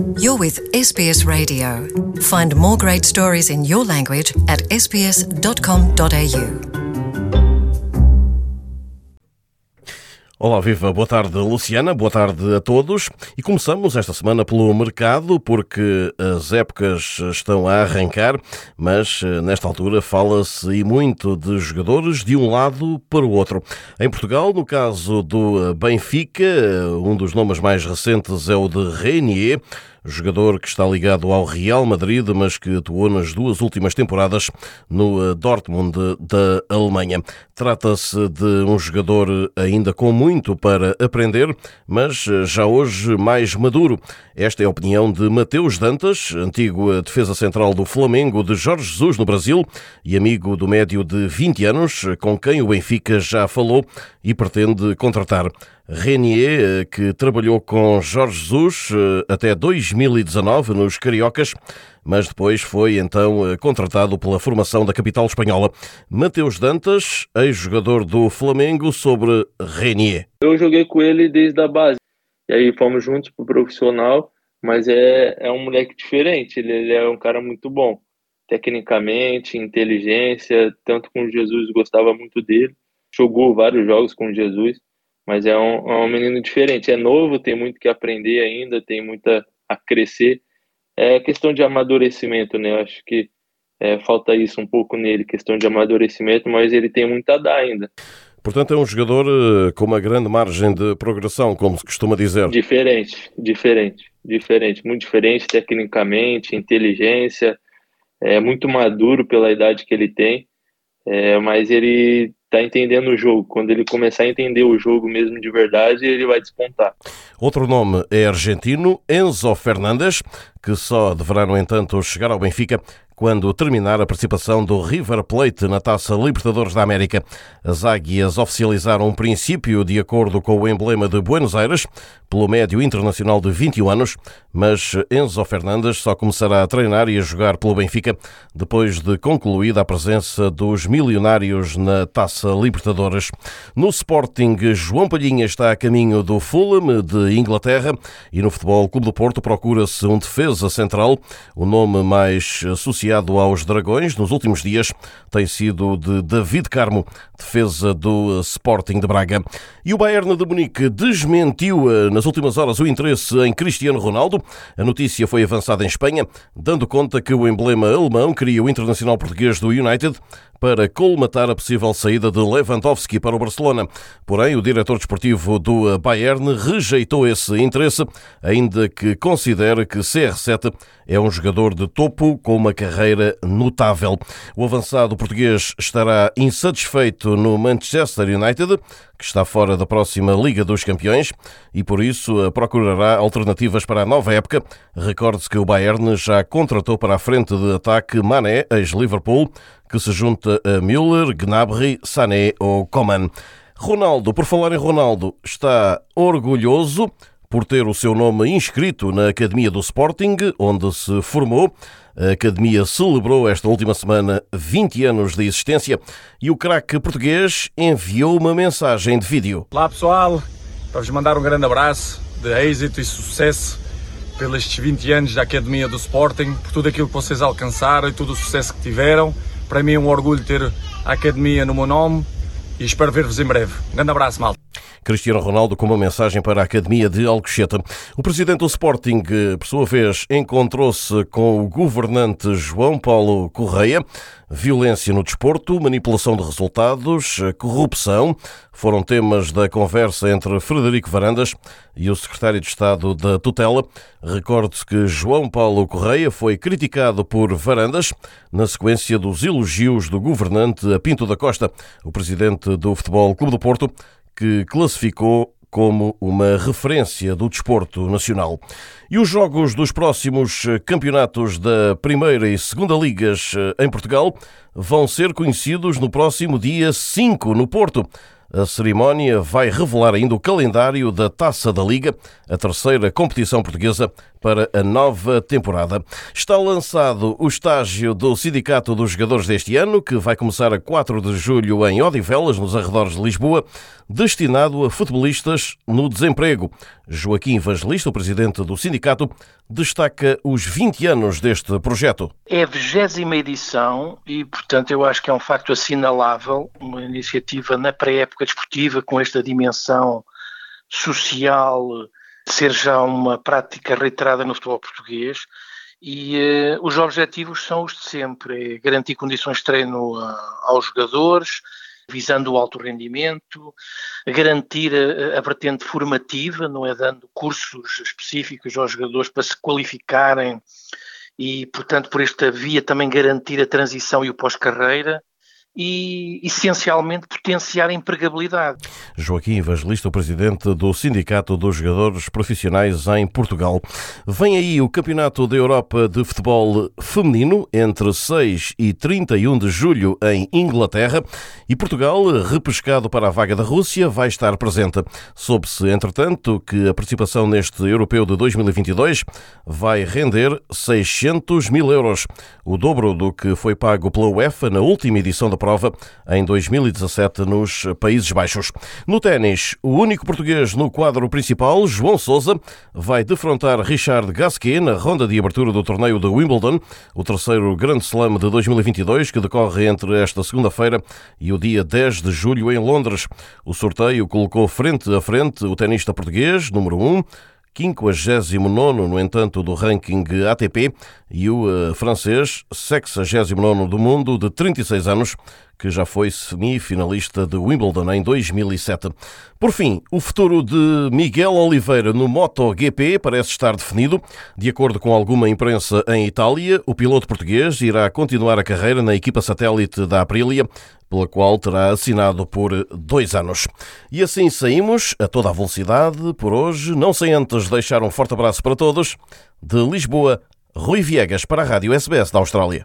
You're with SBS Radio. Find more great stories in your language at sbs.com.au. Olá, viva, boa tarde, Luciana, boa tarde a todos. E começamos esta semana pelo mercado, porque as épocas estão a arrancar, mas eh, nesta altura fala-se e muito de jogadores de um lado para o outro. Em Portugal, no caso do Benfica, eh, um dos nomes mais recentes é o de Renier jogador que está ligado ao Real Madrid, mas que atuou nas duas últimas temporadas no eh, Dortmund da Alemanha. Trata-se de um jogador ainda com muito para aprender, mas eh, já hoje mais maduro. Esta é a opinião de Mateus Dantas, antigo defesa central do Flamengo de Jorge Jesus no Brasil e amigo do médio de 20 anos, com quem o Benfica já falou e pretende contratar. Renier, eh, que trabalhou com Jorge Jesus eh, até 2019 nos Cariocas, mas depois foi então eh, contratado pela formação da capital espanhola. Mateus Dantas, ex-jogador do Flamengo, sobre Renier. Eu joguei com ele desde a base, e aí fomos juntos pro profissional, mas é, é um moleque diferente, ele, ele é um cara muito bom, tecnicamente, inteligência, tanto com Jesus, gostava muito dele, jogou vários jogos com Jesus, mas é um, é um menino diferente. É novo, tem muito que aprender ainda, tem muita a crescer. É questão de amadurecimento, né? Eu acho que é, falta isso um pouco nele, questão de amadurecimento, mas ele tem muito a dar ainda. Portanto, é um jogador eh, com uma grande margem de progressão, como se costuma dizer. Diferente, diferente, diferente, muito diferente tecnicamente, inteligência, é muito maduro pela idade que ele tem, é, mas ele tá entendendo o jogo. Quando ele começar a entender o jogo mesmo de verdade, ele vai despontar. Outro nome é argentino, Enzo Fernandes, que só deverá, no entanto, chegar ao Benfica quando terminar a participação do River Plate na Taça Libertadores da América. As Águias oficializaram um princípio de acordo com o emblema de Buenos Aires, pelo médio internacional de 21 anos, mas Enzo Fernandes só começará a treinar e a jogar pelo Benfica depois de concluída a presença dos milionários na Taça Libertadores. No Sporting, João Palhinha está a caminho do Fulham de Inglaterra e no Futebol Clube do Porto procura-se um defesa central, o nome mais associado associado aos Dragões nos últimos dias tem sido de David Carmo, defesa do Sporting de Braga. E o Bayern de Munique desmentiu eh, nas últimas horas o interesse em Cristiano Ronaldo. A notícia foi avançada em Espanha, dando conta que o emblema alemão queria o internacional português do United para colmatar a possível saída de Lewandowski para o Barcelona. Porém, o diretor desportivo do Bayern rejeitou esse interesse, ainda que considere que CR7 é um jogador de topo com uma carreira notável. O avançado português estará insatisfeito no Manchester United, que está fora da próxima Liga dos Campeões e por isso procurará alternativas para a nova época. Recorde-se que o Bayern já contratou para a frente de ataque Mané, ex-Liverpool, que se junta a Müller, Gnabry, Sané ou Coman. Ronaldo, por falar em Ronaldo, está orgulhoso por ter o seu nome inscrito na Academia do Sporting, onde se formou. A Academia celebrou esta última semana 20 anos de existência e o craque português enviou uma mensagem de vídeo. Olá pessoal, para vos mandar um grande abraço de êxito e sucesso pelos 20 anos da Academia do Sporting, por tudo aquilo que vocês alcançaram e todo o sucesso que tiveram. Para mim é um orgulho ter a Academia no meu nome e espero ver-vos em breve. Um grande abraço, mal. Cristiano Ronaldo com uma mensagem para a Academia de Alcochete. O presidente do Sporting, por sua vez, encontrou-se com o governante João Paulo Correia. Violência no desporto, manipulação de resultados, corrupção foram temas da conversa entre Frederico Varandas e o secretário de Estado da Tutela. Recorde-se que João Paulo Correia foi criticado por Varandas na sequência dos elogios do governante a Pinto da Costa, o presidente do Futebol Clube do Porto, que classificou como uma referência do desporto nacional. E os jogos dos próximos campeonatos da Primeira e Segunda Ligas eh, em Portugal vão ser conhecidos no próximo dia 5 no Porto. A cerimónia vai revelar ainda o calendário da Taça da Liga, a terceira competição portuguesa para a nova temporada. Está lançado o estágio do Sindicato dos Jogadores deste ano, que vai começar a 4 de julho em Odivelas, nos arredores de Lisboa, destinado a futebolistas no desemprego. Joaquim Evangelista, o presidente do sindicato, destaca os 20 anos deste projeto. É a vigésima edição e, portanto, eu acho que é um facto assinalável, uma iniciativa na pré-época desportiva com esta dimensão social ser já uma prática reiterada no futebol português e uh, os objetivos são os de sempre, é garantir condições de treino uh, aos jogadores, visando o alto rendimento, garantir a, a, vertente formativa, não é dando cursos específicos aos jogadores para se qualificarem e, portanto, por esta via também garantir a transição e o pós-carreira e, essencialmente, potenciar a empregabilidade. Joaquim Evangelista, o presidente do Sindicato dos Jogadores Profissionais em Portugal. Vem aí o Campeonato da Europa de Futebol Feminino entre 6 e 31 de julho em Inglaterra e Portugal, repescado para a vaga da Rússia, vai estar presente. Soube-se, entretanto, que a participação neste Europeu de 2022 vai render 600 mil euros, o dobro do que foi pago pela UEFA na última edição da prova em 2017 nos Países Baixos. No ténis, o único português no quadro principal, João Sousa, vai defrontar Richard Gasquet na ronda de abertura do torneio de Wimbledon, o terceiro Grand Slam de 2022, que decorre entre esta segunda-feira e o dia 10 de julho em Londres. O sorteio colocou frente a frente o tenista português, número 1, 59 no entanto, do ranking ATP e o uh, francês, 69 do mundo, de 36 anos, que já foi semifinalista de Wimbledon em 2007. Por fim, o futuro de Miguel Oliveira no MotoGP parece estar definido. De acordo com alguma imprensa em Itália, o piloto português irá continuar a carreira na equipa satélite da Aprilia, pela qual terá assinado por dois anos. E assim saímos a toda a velocidade por hoje, não sem antes deixar um forte abraço para todos. De Lisboa, Rui Viegas para a Rádio SBS da Austrália.